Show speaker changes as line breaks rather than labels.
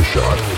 Écoute,